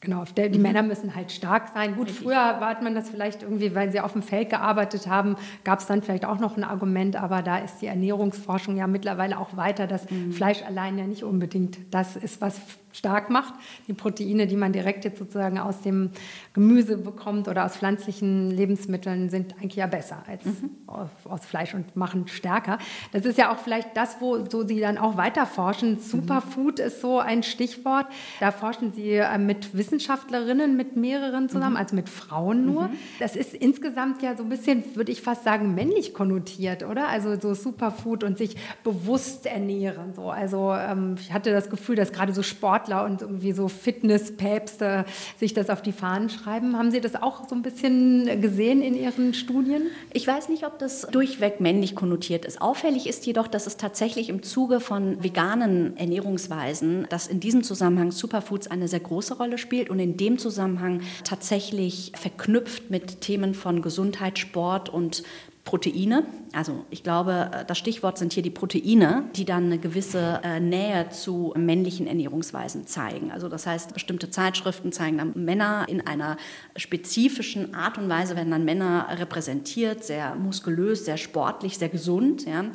Genau, die mhm. Männer müssen halt stark sein. Gut, Richtig. früher hat man das vielleicht irgendwie, weil sie auf dem Feld gearbeitet haben, gab es dann vielleicht auch noch ein Argument, aber da ist die Ernährungsforschung ja mittlerweile auch weiter, dass mhm. Fleisch allein ja nicht unbedingt das ist, was stark macht. Die Proteine, die man direkt jetzt sozusagen aus dem Gemüse bekommt oder aus pflanzlichen Lebensmitteln, sind eigentlich ja besser als mhm. aus Fleisch und machen stärker. Das ist ja auch vielleicht das, wo so Sie dann auch weiter forschen. Superfood mhm. ist so ein Stichwort. Da forschen Sie äh, mit Wissenschaftlerinnen, mit mehreren zusammen, mhm. also mit Frauen nur. Mhm. Das ist insgesamt ja so ein bisschen, würde ich fast sagen, männlich konnotiert, oder? Also so Superfood und sich bewusst ernähren. So. Also ähm, ich hatte das Gefühl, dass gerade so Sport Sportler und irgendwie so Fitnesspäpste sich das auf die Fahnen schreiben. Haben Sie das auch so ein bisschen gesehen in Ihren Studien? Ich weiß nicht, ob das durchweg männlich konnotiert ist. Auffällig ist jedoch, dass es tatsächlich im Zuge von veganen Ernährungsweisen, dass in diesem Zusammenhang Superfoods eine sehr große Rolle spielt und in dem Zusammenhang tatsächlich verknüpft mit Themen von Gesundheit, Sport und Proteine. Also ich glaube, äh, das Stichwort sind hier die Proteine, die dann eine gewisse äh, Nähe zu männlichen Ernährungsweisen zeigen. Also das heißt, bestimmte Zeitschriften zeigen dann Männer in einer spezifischen Art und Weise, werden dann Männer repräsentiert, sehr muskulös, sehr sportlich, sehr gesund. Ja.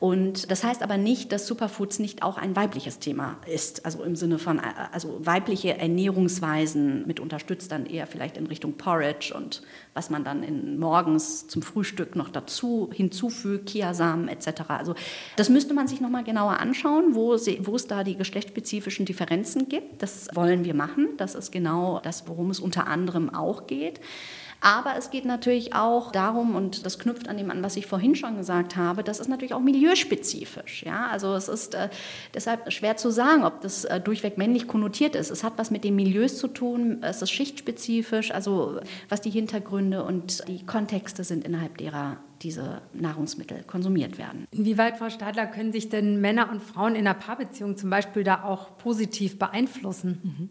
Und das heißt aber nicht, dass Superfoods nicht auch ein weibliches Thema ist. Also im Sinne von, äh, also weibliche Ernährungsweisen mit unterstützt dann eher vielleicht in Richtung Porridge und was man dann in, morgens zum Frühstück noch dazu hinzufügt, Kiasamen etc. Also das müsste man sich nochmal genauer anschauen, wo, sie, wo es da die geschlechtsspezifischen Differenzen gibt. Das wollen wir machen. Das ist genau das, worum es unter anderem auch geht. Aber es geht natürlich auch darum, und das knüpft an dem an, was ich vorhin schon gesagt habe, das ist natürlich auch milieuspezifisch. Ja? Also es ist äh, deshalb schwer zu sagen, ob das äh, durchweg männlich konnotiert ist. Es hat was mit den Milieus zu tun, es ist schichtspezifisch, also was die Hintergründe und die Kontexte sind, innerhalb derer diese Nahrungsmittel konsumiert werden. Inwieweit, Frau Stadler, können sich denn Männer und Frauen in einer Paarbeziehung zum Beispiel da auch positiv beeinflussen? Mhm.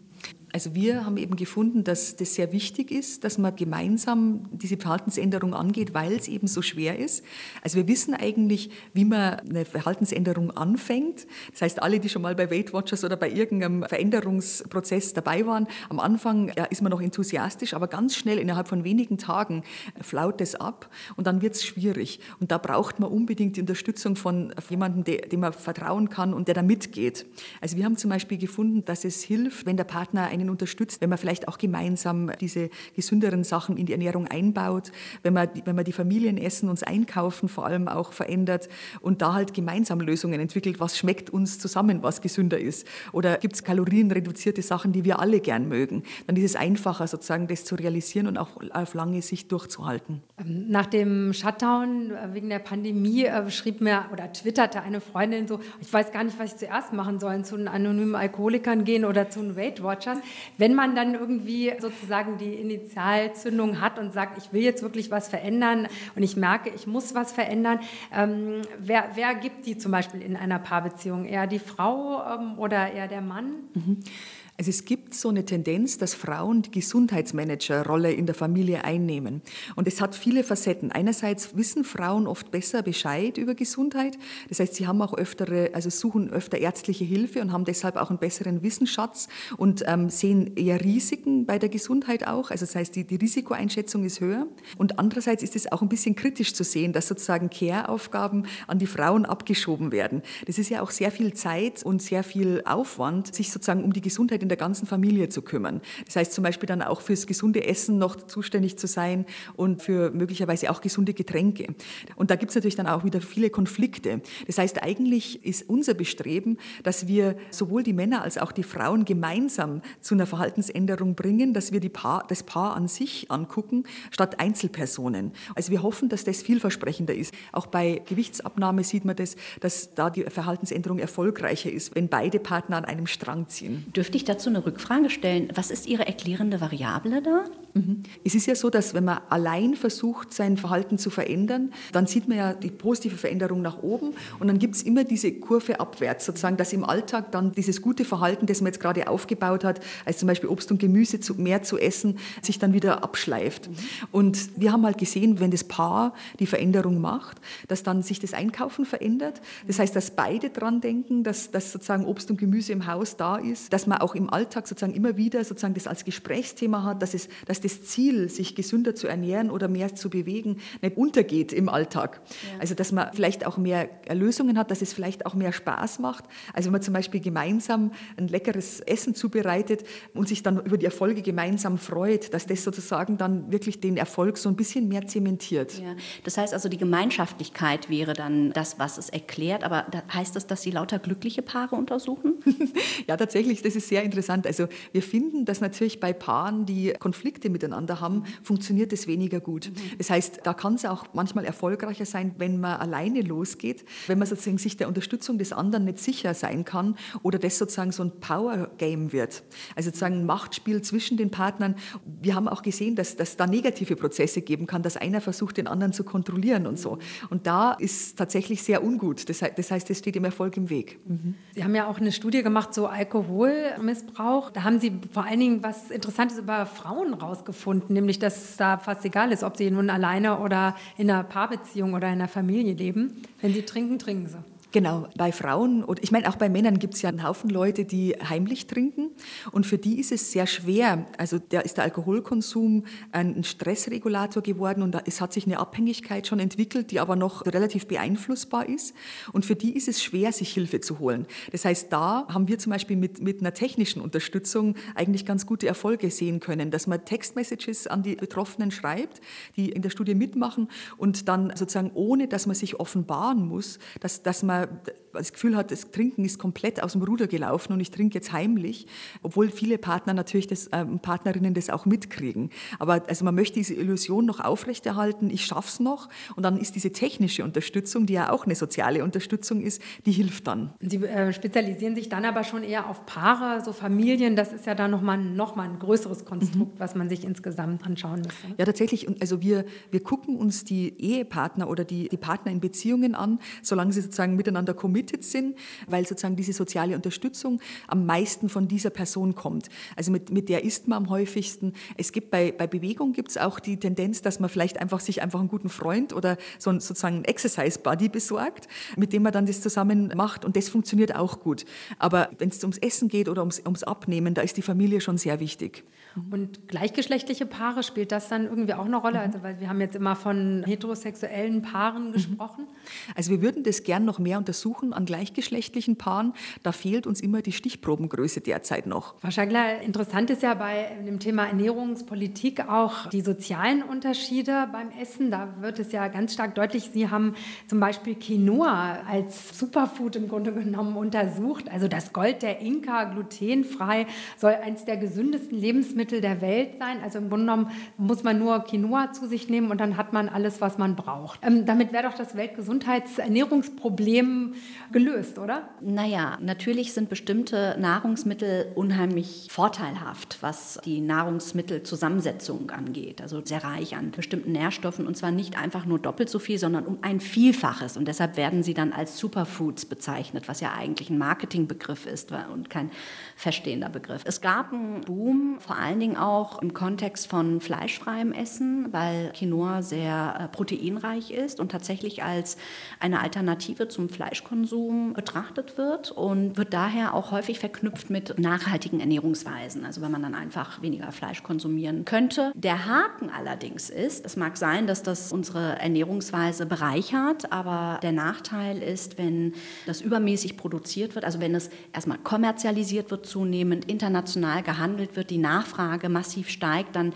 Also wir haben eben gefunden, dass das sehr wichtig ist, dass man gemeinsam diese Verhaltensänderung angeht, weil es eben so schwer ist. Also wir wissen eigentlich, wie man eine Verhaltensänderung anfängt. Das heißt, alle, die schon mal bei Weight Watchers oder bei irgendeinem Veränderungsprozess dabei waren, am Anfang ja, ist man noch enthusiastisch, aber ganz schnell innerhalb von wenigen Tagen flaut es ab und dann wird es schwierig. Und da braucht man unbedingt die Unterstützung von jemandem, dem man vertrauen kann und der da mitgeht. Also wir haben zum Beispiel gefunden, dass es hilft, wenn der Partner ein einen unterstützt, wenn man vielleicht auch gemeinsam diese gesünderen Sachen in die Ernährung einbaut, wenn man, wenn man die Familienessen, uns Einkaufen vor allem auch verändert und da halt gemeinsam Lösungen entwickelt, was schmeckt uns zusammen, was gesünder ist. Oder gibt es kalorienreduzierte Sachen, die wir alle gern mögen. Dann ist es einfacher, sozusagen das zu realisieren und auch auf lange Sicht durchzuhalten. Ähm, nach dem Shutdown äh, wegen der Pandemie äh, schrieb mir oder twitterte eine Freundin so, ich weiß gar nicht, was ich zuerst machen soll, zu den anonymen Alkoholikern gehen oder zu den Weight Watchers. Wenn man dann irgendwie sozusagen die Initialzündung hat und sagt, ich will jetzt wirklich was verändern und ich merke, ich muss was verändern, ähm, wer, wer gibt die zum Beispiel in einer Paarbeziehung? Eher die Frau ähm, oder eher der Mann? Mhm. Also es gibt so eine Tendenz, dass Frauen die Gesundheitsmanager-Rolle in der Familie einnehmen. Und es hat viele Facetten. Einerseits wissen Frauen oft besser Bescheid über Gesundheit. Das heißt, sie haben auch öftere, also suchen öfter ärztliche Hilfe und haben deshalb auch einen besseren Wissensschatz und ähm, sehen eher Risiken bei der Gesundheit auch. Also das heißt, die, die Risikoeinschätzung ist höher. Und andererseits ist es auch ein bisschen kritisch zu sehen, dass sozusagen Care-Aufgaben an die Frauen abgeschoben werden. Das ist ja auch sehr viel Zeit und sehr viel Aufwand, sich sozusagen um die Gesundheit in der ganzen Familie zu kümmern. Das heißt zum Beispiel dann auch fürs gesunde Essen noch zuständig zu sein und für möglicherweise auch gesunde Getränke. Und da gibt es natürlich dann auch wieder viele Konflikte. Das heißt, eigentlich ist unser Bestreben, dass wir sowohl die Männer als auch die Frauen gemeinsam zu einer Verhaltensänderung bringen, dass wir Paar, das Paar an sich angucken, statt Einzelpersonen. Also wir hoffen, dass das vielversprechender ist. Auch bei Gewichtsabnahme sieht man das, dass da die Verhaltensänderung erfolgreicher ist, wenn beide Partner an einem Strang ziehen. Dürfte ich dazu eine Rückfrage stellen. Was ist Ihre erklärende Variable da? Mhm. Es ist ja so, dass wenn man allein versucht, sein Verhalten zu verändern, dann sieht man ja die positive Veränderung nach oben und dann gibt es immer diese Kurve abwärts, sozusagen, dass im Alltag dann dieses gute Verhalten, das man jetzt gerade aufgebaut hat, als zum Beispiel Obst und Gemüse zu, mehr zu essen, sich dann wieder abschleift. Mhm. Und wir haben halt gesehen, wenn das Paar die Veränderung macht, dass dann sich das Einkaufen verändert. Das heißt, dass beide dran denken, dass, dass sozusagen Obst und Gemüse im Haus da ist, dass man auch im Alltag sozusagen immer wieder sozusagen das als Gesprächsthema hat, dass, es, dass das Ziel, sich gesünder zu ernähren oder mehr zu bewegen, nicht untergeht im Alltag. Ja. Also dass man vielleicht auch mehr Lösungen hat, dass es vielleicht auch mehr Spaß macht. Also wenn man zum Beispiel gemeinsam ein leckeres Essen zubereitet und sich dann über die Erfolge gemeinsam freut, dass das sozusagen dann wirklich den Erfolg so ein bisschen mehr zementiert. Ja. Das heißt also, die Gemeinschaftlichkeit wäre dann das, was es erklärt. Aber heißt das, dass Sie lauter glückliche Paare untersuchen? ja, tatsächlich. Das ist sehr interessant. Also wir finden, dass natürlich bei Paaren, die Konflikte miteinander haben, funktioniert es weniger gut. Das heißt, da kann es auch manchmal erfolgreicher sein, wenn man alleine losgeht, wenn man sozusagen sich der Unterstützung des anderen nicht sicher sein kann oder das sozusagen so ein Power-Game wird. Also sozusagen ein Machtspiel zwischen den Partnern. Wir haben auch gesehen, dass das da negative Prozesse geben kann, dass einer versucht, den anderen zu kontrollieren und so. Und da ist tatsächlich sehr ungut. Das heißt, es steht dem Erfolg im Weg. Mhm. Sie haben ja auch eine Studie gemacht, so Alkoholmissbrauch auch, da haben Sie vor allen Dingen was Interessantes über Frauen rausgefunden, nämlich dass es da fast egal ist, ob sie nun alleine oder in einer Paarbeziehung oder in einer Familie leben. Wenn sie trinken, trinken sie. Genau, bei Frauen und ich meine auch bei Männern gibt es ja einen Haufen Leute, die heimlich trinken und für die ist es sehr schwer. Also da ist der Alkoholkonsum ein Stressregulator geworden und es hat sich eine Abhängigkeit schon entwickelt, die aber noch relativ beeinflussbar ist und für die ist es schwer, sich Hilfe zu holen. Das heißt, da haben wir zum Beispiel mit, mit einer technischen Unterstützung eigentlich ganz gute Erfolge sehen können, dass man Textmessages an die Betroffenen schreibt, die in der Studie mitmachen und dann sozusagen ohne, dass man sich offenbaren muss, dass, dass man das Gefühl hat, das Trinken ist komplett aus dem Ruder gelaufen und ich trinke jetzt heimlich, obwohl viele Partner natürlich das, äh, Partnerinnen das auch mitkriegen. Aber also man möchte diese Illusion noch aufrechterhalten, ich schaff's noch und dann ist diese technische Unterstützung, die ja auch eine soziale Unterstützung ist, die hilft dann. Sie äh, spezialisieren sich dann aber schon eher auf Paare, so Familien, das ist ja dann nochmal noch mal ein größeres Konstrukt, mhm. was man sich insgesamt anschauen müsste. Ja, tatsächlich. Also wir, wir gucken uns die Ehepartner oder die, die Partner in Beziehungen an, solange sie sozusagen miteinander miteinander committed sind, weil sozusagen diese soziale Unterstützung am meisten von dieser Person kommt. Also mit, mit der ist man am häufigsten. Es gibt bei, bei Bewegung gibt es auch die Tendenz, dass man vielleicht einfach sich einfach einen guten Freund oder so einen, sozusagen einen Exercise Buddy besorgt, mit dem man dann das zusammen macht und das funktioniert auch gut. Aber wenn es ums Essen geht oder ums, ums Abnehmen, da ist die Familie schon sehr wichtig. Und gleichgeschlechtliche Paare, spielt das dann irgendwie auch eine Rolle? Mhm. Also, weil wir haben jetzt immer von heterosexuellen Paaren mhm. gesprochen. Also wir würden das gern noch mehr untersuchen an gleichgeschlechtlichen Paaren, da fehlt uns immer die Stichprobengröße derzeit noch. Frau Schagler, interessant ist ja bei dem Thema Ernährungspolitik auch die sozialen Unterschiede beim Essen. Da wird es ja ganz stark deutlich. Sie haben zum Beispiel Quinoa als Superfood im Grunde genommen untersucht. Also das Gold der Inka, glutenfrei, soll eines der gesündesten Lebensmittel der Welt sein. Also im Grunde genommen muss man nur Quinoa zu sich nehmen und dann hat man alles, was man braucht. Ähm, damit wäre doch das Weltgesundheitsernährungsproblem gelöst, oder? Naja, natürlich sind bestimmte Nahrungsmittel unheimlich vorteilhaft, was die Nahrungsmittelzusammensetzung angeht. Also sehr reich an bestimmten Nährstoffen und zwar nicht einfach nur doppelt so viel, sondern um ein Vielfaches. Und deshalb werden sie dann als Superfoods bezeichnet, was ja eigentlich ein Marketingbegriff ist und kein verstehender Begriff. Es gab einen Boom, vor allen Dingen auch im Kontext von fleischfreiem Essen, weil Quinoa sehr äh, proteinreich ist und tatsächlich als eine Alternative zum Fleischkonsum betrachtet wird und wird daher auch häufig verknüpft mit nachhaltigen Ernährungsweisen, also wenn man dann einfach weniger Fleisch konsumieren könnte. Der Haken allerdings ist, es mag sein, dass das unsere Ernährungsweise bereichert, aber der Nachteil ist, wenn das übermäßig produziert wird, also wenn es erstmal kommerzialisiert wird, zunehmend international gehandelt wird, die Nachfrage massiv steigt, dann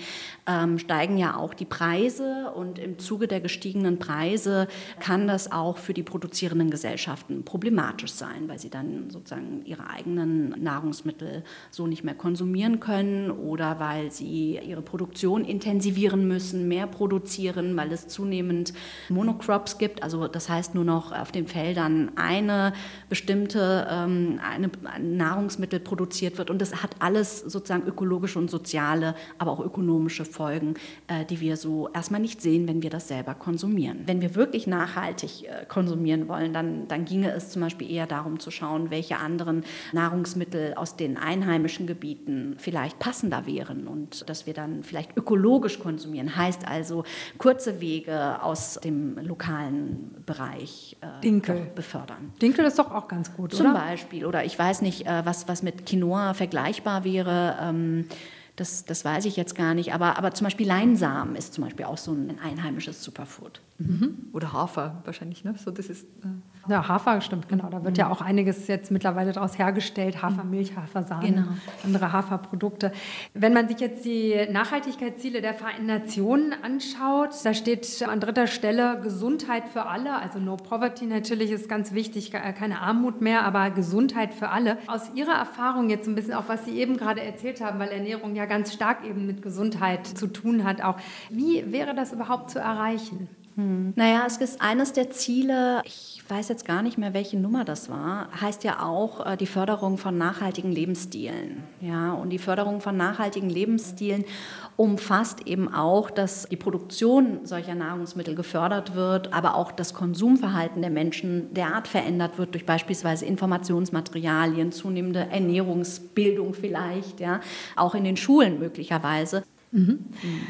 ähm, steigen ja auch die Preise und im Zuge der gestiegenen Preise kann das auch für die produzierenden Gesellschaften problematisch sein, weil sie dann sozusagen ihre eigenen Nahrungsmittel so nicht mehr konsumieren können oder weil sie ihre Produktion intensivieren müssen, mehr produzieren, weil es zunehmend Monocrops gibt, also das heißt nur noch auf den Feldern eine bestimmte ähm, eine, ein Nahrungsmittel produziert wird. Und das hat alles sozusagen ökologische und soziale, aber auch ökonomische Folgen, äh, die wir so erstmal nicht sehen, wenn wir das selber konsumieren. Wenn wir wirklich nachhaltig äh, konsumieren wollen, dann, dann ginge es zum Beispiel eher darum zu schauen, welche anderen Nahrungsmittel aus den einheimischen Gebieten vielleicht passender wären und dass wir dann vielleicht ökologisch konsumieren. Heißt also kurze Wege aus dem lokalen Bereich äh, Dinkel. befördern. Dinkel ist doch auch ganz gut, Zum oder? Beispiel. Oder ich weiß nicht, äh, was, was mit Quinoa vergleichbar wäre. Das, das weiß ich jetzt gar nicht. Aber, aber zum Beispiel Leinsamen ist zum Beispiel auch so ein einheimisches Superfood. Mhm. Oder Hafer wahrscheinlich, ne? So, das ist, äh ja, Hafer stimmt, genau. Da wird mhm. ja auch einiges jetzt mittlerweile daraus hergestellt. Hafermilch, Hafersahne, genau. andere Haferprodukte. Wenn man sich jetzt die Nachhaltigkeitsziele der Vereinten Nationen anschaut, da steht an dritter Stelle Gesundheit für alle. Also No Poverty natürlich ist ganz wichtig, keine Armut mehr, aber Gesundheit für alle. Aus Ihrer Erfahrung jetzt ein bisschen auch, was Sie eben gerade erzählt haben, weil Ernährung ja ganz stark eben mit Gesundheit zu tun hat auch. Wie wäre das überhaupt zu erreichen? Hm. Naja, es ist eines der Ziele, ich weiß jetzt gar nicht mehr, welche Nummer das war, heißt ja auch äh, die Förderung von nachhaltigen Lebensstilen. Ja, und die Förderung von nachhaltigen Lebensstilen umfasst eben auch, dass die Produktion solcher Nahrungsmittel gefördert wird, aber auch das Konsumverhalten der Menschen derart verändert wird durch beispielsweise Informationsmaterialien, zunehmende Ernährungsbildung vielleicht, ja, auch in den Schulen möglicherweise. Mhm. Mhm.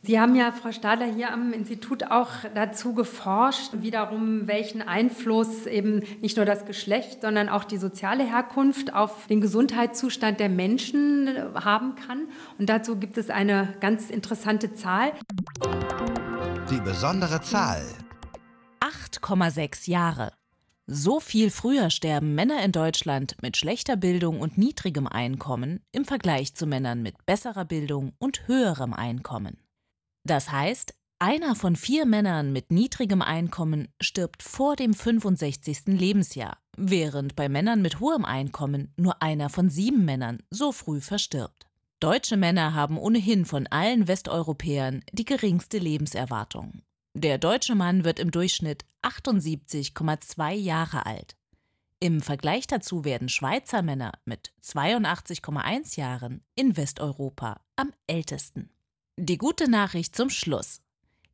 Sie haben ja, Frau Stadler, hier am Institut auch dazu geforscht, wiederum welchen Einfluss eben nicht nur das Geschlecht, sondern auch die soziale Herkunft auf den Gesundheitszustand der Menschen haben kann. Und dazu gibt es eine ganz interessante Zahl. Die besondere Zahl. 8,6 Jahre. So viel früher sterben Männer in Deutschland mit schlechter Bildung und niedrigem Einkommen im Vergleich zu Männern mit besserer Bildung und höherem Einkommen. Das heißt, einer von vier Männern mit niedrigem Einkommen stirbt vor dem 65. Lebensjahr, während bei Männern mit hohem Einkommen nur einer von sieben Männern so früh verstirbt. Deutsche Männer haben ohnehin von allen Westeuropäern die geringste Lebenserwartung. Der deutsche Mann wird im Durchschnitt 78,2 Jahre alt. Im Vergleich dazu werden Schweizer Männer mit 82,1 Jahren in Westeuropa am ältesten. Die gute Nachricht zum Schluss.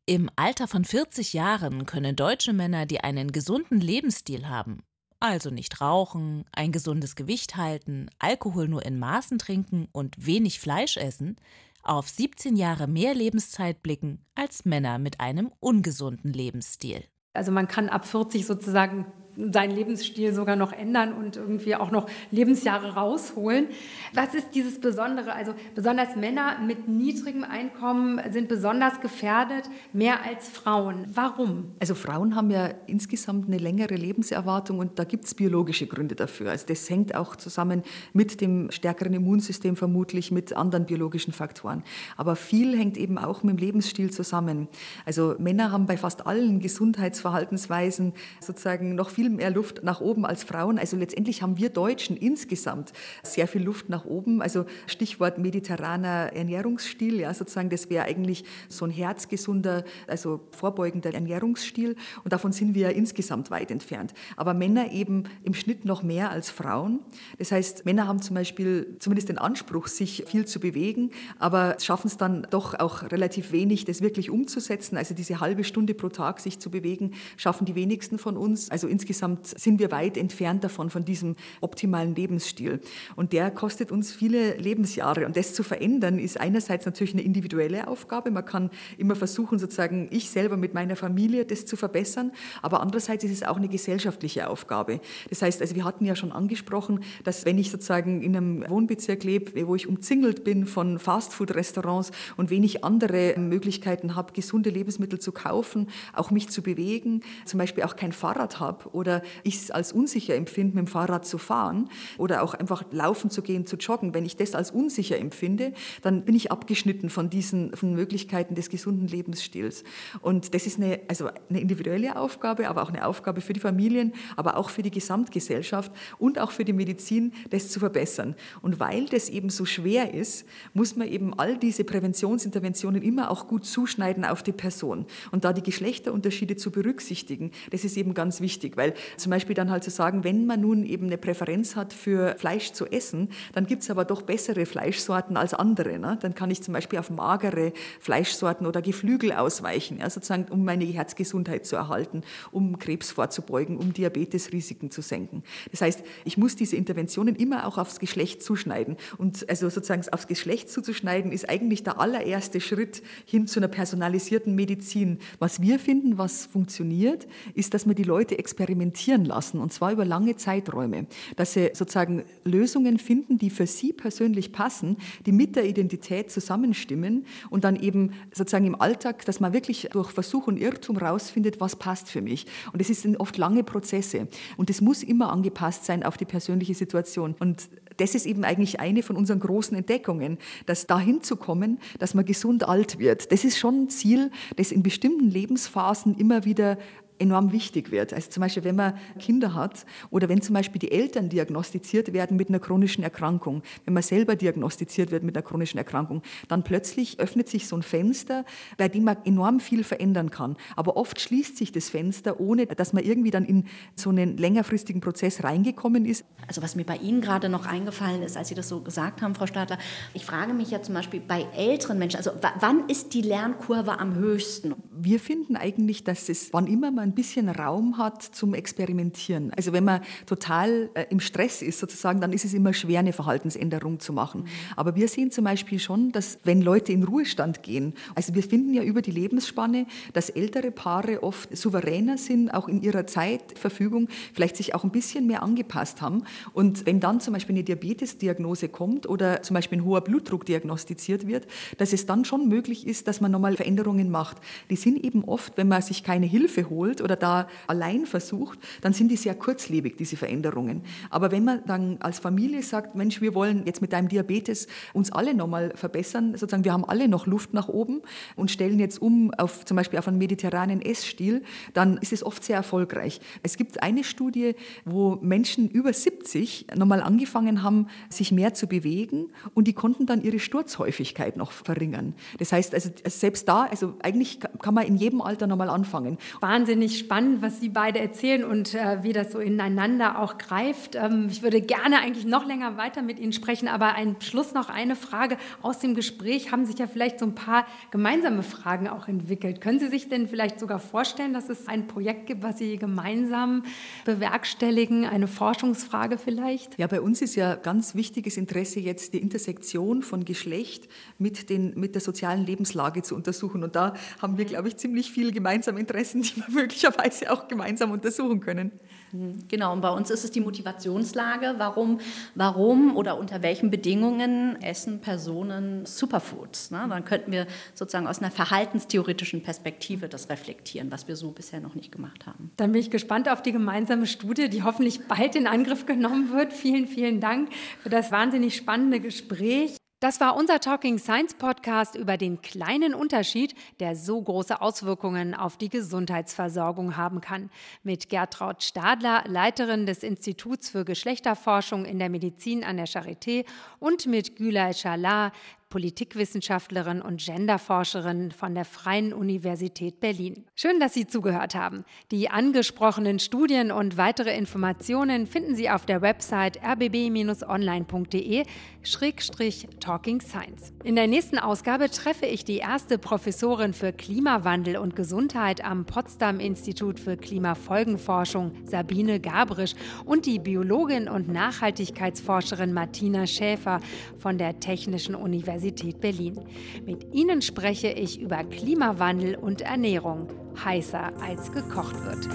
Im Alter von 40 Jahren können deutsche Männer, die einen gesunden Lebensstil haben, also nicht rauchen, ein gesundes Gewicht halten, Alkohol nur in Maßen trinken und wenig Fleisch essen, auf 17 Jahre mehr Lebenszeit blicken als Männer mit einem ungesunden Lebensstil. Also man kann ab 40 sozusagen seinen Lebensstil sogar noch ändern und irgendwie auch noch Lebensjahre rausholen. Was ist dieses Besondere? Also besonders Männer mit niedrigem Einkommen sind besonders gefährdet, mehr als Frauen. Warum? Also Frauen haben ja insgesamt eine längere Lebenserwartung und da gibt es biologische Gründe dafür. Also das hängt auch zusammen mit dem stärkeren Immunsystem vermutlich, mit anderen biologischen Faktoren. Aber viel hängt eben auch mit dem Lebensstil zusammen. Also Männer haben bei fast allen Gesundheitsverhaltensweisen sozusagen noch viel mehr Luft nach oben als Frauen. Also letztendlich haben wir Deutschen insgesamt sehr viel Luft nach oben. Also Stichwort mediterraner Ernährungsstil, ja, sozusagen, das wäre eigentlich so ein herzgesunder, also vorbeugender Ernährungsstil. Und davon sind wir insgesamt weit entfernt. Aber Männer eben im Schnitt noch mehr als Frauen. Das heißt, Männer haben zum Beispiel zumindest den Anspruch, sich viel zu bewegen, aber schaffen es dann doch auch relativ wenig, das wirklich umzusetzen. Also diese halbe Stunde pro Tag sich zu bewegen, schaffen die wenigsten von uns. Also insgesamt sind wir weit entfernt davon, von diesem optimalen Lebensstil. Und der kostet uns viele Lebensjahre. Und das zu verändern, ist einerseits natürlich eine individuelle Aufgabe. Man kann immer versuchen, sozusagen ich selber mit meiner Familie das zu verbessern. Aber andererseits ist es auch eine gesellschaftliche Aufgabe. Das heißt, also wir hatten ja schon angesprochen, dass wenn ich sozusagen in einem Wohnbezirk lebe, wo ich umzingelt bin von Fastfood-Restaurants und wenig andere Möglichkeiten habe, gesunde Lebensmittel zu kaufen, auch mich zu bewegen, zum Beispiel auch kein Fahrrad habe oder ich es als unsicher empfinde, mit dem Fahrrad zu fahren oder auch einfach laufen zu gehen, zu joggen, wenn ich das als unsicher empfinde, dann bin ich abgeschnitten von diesen von Möglichkeiten des gesunden Lebensstils. Und das ist eine, also eine individuelle Aufgabe, aber auch eine Aufgabe für die Familien, aber auch für die Gesamtgesellschaft und auch für die Medizin, das zu verbessern. Und weil das eben so schwer ist, muss man eben all diese Präventionsinterventionen immer auch gut zuschneiden auf die Person. Und da die Geschlechterunterschiede zu berücksichtigen, das ist eben ganz wichtig, weil zum Beispiel dann halt zu sagen, wenn man nun eben eine Präferenz hat für Fleisch zu essen, dann gibt es aber doch bessere Fleischsorten als andere. Ne? Dann kann ich zum Beispiel auf magere Fleischsorten oder Geflügel ausweichen, ja, sozusagen, um meine Herzgesundheit zu erhalten, um Krebs vorzubeugen, um Diabetesrisiken zu senken. Das heißt, ich muss diese Interventionen immer auch aufs Geschlecht zuschneiden. Und also sozusagen aufs Geschlecht zuzuschneiden, ist eigentlich der allererste Schritt hin zu einer personalisierten Medizin. Was wir finden, was funktioniert, ist, dass wir die Leute experimentieren lassen, und zwar über lange Zeiträume. Dass sie sozusagen Lösungen finden, die für sie persönlich passen, die mit der Identität zusammenstimmen und dann eben sozusagen im Alltag, dass man wirklich durch Versuch und Irrtum rausfindet, was passt für mich. Und es sind oft lange Prozesse. Und es muss immer angepasst sein auf die persönliche Situation. Und das ist eben eigentlich eine von unseren großen Entdeckungen, dass dahin zu kommen, dass man gesund alt wird. Das ist schon ein Ziel, das in bestimmten Lebensphasen immer wieder enorm wichtig wird. Also zum Beispiel, wenn man Kinder hat oder wenn zum Beispiel die Eltern diagnostiziert werden mit einer chronischen Erkrankung, wenn man selber diagnostiziert wird mit einer chronischen Erkrankung, dann plötzlich öffnet sich so ein Fenster, bei dem man enorm viel verändern kann. Aber oft schließt sich das Fenster, ohne dass man irgendwie dann in so einen längerfristigen Prozess reingekommen ist. Also was mir bei Ihnen gerade noch eingefallen ist, als Sie das so gesagt haben, Frau Stadler, ich frage mich ja zum Beispiel bei älteren Menschen, also wann ist die Lernkurve am höchsten? Wir finden eigentlich, dass es, wann immer man ein bisschen Raum hat zum Experimentieren. Also wenn man total äh, im Stress ist sozusagen, dann ist es immer schwer, eine Verhaltensänderung zu machen. Mhm. Aber wir sehen zum Beispiel schon, dass wenn Leute in Ruhestand gehen, also wir finden ja über die Lebensspanne, dass ältere Paare oft souveräner sind, auch in ihrer Zeitverfügung, vielleicht sich auch ein bisschen mehr angepasst haben. Und wenn dann zum Beispiel eine Diabetesdiagnose kommt oder zum Beispiel ein hoher Blutdruck diagnostiziert wird, dass es dann schon möglich ist, dass man nochmal Veränderungen macht. Die sind eben oft, wenn man sich keine Hilfe holt, wiederholt oder da allein versucht, dann sind die sehr kurzlebig, diese Veränderungen. Aber wenn man dann als Familie sagt, Mensch, wir wollen jetzt mit deinem Diabetes uns alle nochmal verbessern, sozusagen wir haben alle noch Luft nach oben und stellen jetzt um auf zum Beispiel auf einen mediterranen Essstil, dann ist es oft sehr erfolgreich. Es gibt eine Studie, wo Menschen über 70 nochmal angefangen haben, sich mehr zu bewegen und die konnten dann ihre Sturzhäufigkeit noch verringern. Das heißt, also selbst da, also eigentlich kann man in jedem Alter nochmal anfangen. Wahnsinnig wahnsinnig spannend, was Sie beide erzählen und äh, wie das so ineinander auch greift. Ähm, ich würde gerne eigentlich noch länger weiter mit Ihnen sprechen, aber ein Schluss noch eine Frage. Aus dem Gespräch haben sich ja vielleicht so ein paar gemeinsame Fragen auch entwickelt. Können Sie sich denn vielleicht sogar vorstellen, dass es ein Projekt gibt, was Sie gemeinsam bewerkstelligen? Eine Forschungsfrage vielleicht? Ja, bei uns ist ja ganz wichtiges Interesse jetzt die Intersektion von Geschlecht mit, den, mit der sozialen Lebenslage zu untersuchen. Und da haben wir, glaube ich, ziemlich viele gemeinsame Interessen, die wir möglicherweise auch gemeinsam untersuchen können. Mhm, genau, und bei uns ist es die Motivationslage, warum, warum oder unter welchen Bedingungen essen Personen Superfoods. Ne? Dann könnten wir sozusagen aus einer verhaltenstheoretischen Perspektive das reflektieren, was wir so bisher noch nicht gemacht haben. Dann bin ich gespannt auf die gemeinsame Studie, die hoffentlich bald in Angriff genommen wird. Vielen, vielen Dank für das wahnsinnig spannende Gespräch. Das war unser Talking Science Podcast über den kleinen Unterschied, der so große Auswirkungen auf die Gesundheitsversorgung haben kann. Mit Gertraud Stadler, Leiterin des Instituts für Geschlechterforschung in der Medizin an der Charité und mit Gülay Schalar, Politikwissenschaftlerin und Genderforscherin von der Freien Universität Berlin. Schön, dass Sie zugehört haben. Die angesprochenen Studien und weitere Informationen finden Sie auf der Website rbb-online.de-talking science. In der nächsten Ausgabe treffe ich die erste Professorin für Klimawandel und Gesundheit am Potsdam Institut für Klimafolgenforschung, Sabine Gabrisch, und die Biologin und Nachhaltigkeitsforscherin Martina Schäfer von der Technischen Universität Universität Berlin. Mit Ihnen spreche ich über Klimawandel und Ernährung, heißer als gekocht wird.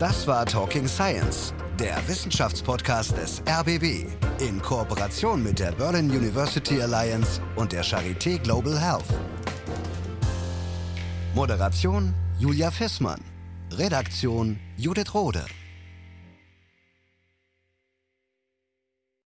Das war Talking Science, der Wissenschaftspodcast des RBB in Kooperation mit der Berlin University Alliance und der Charité Global Health. Moderation Julia Fissmann. Redaktion Judith Rode.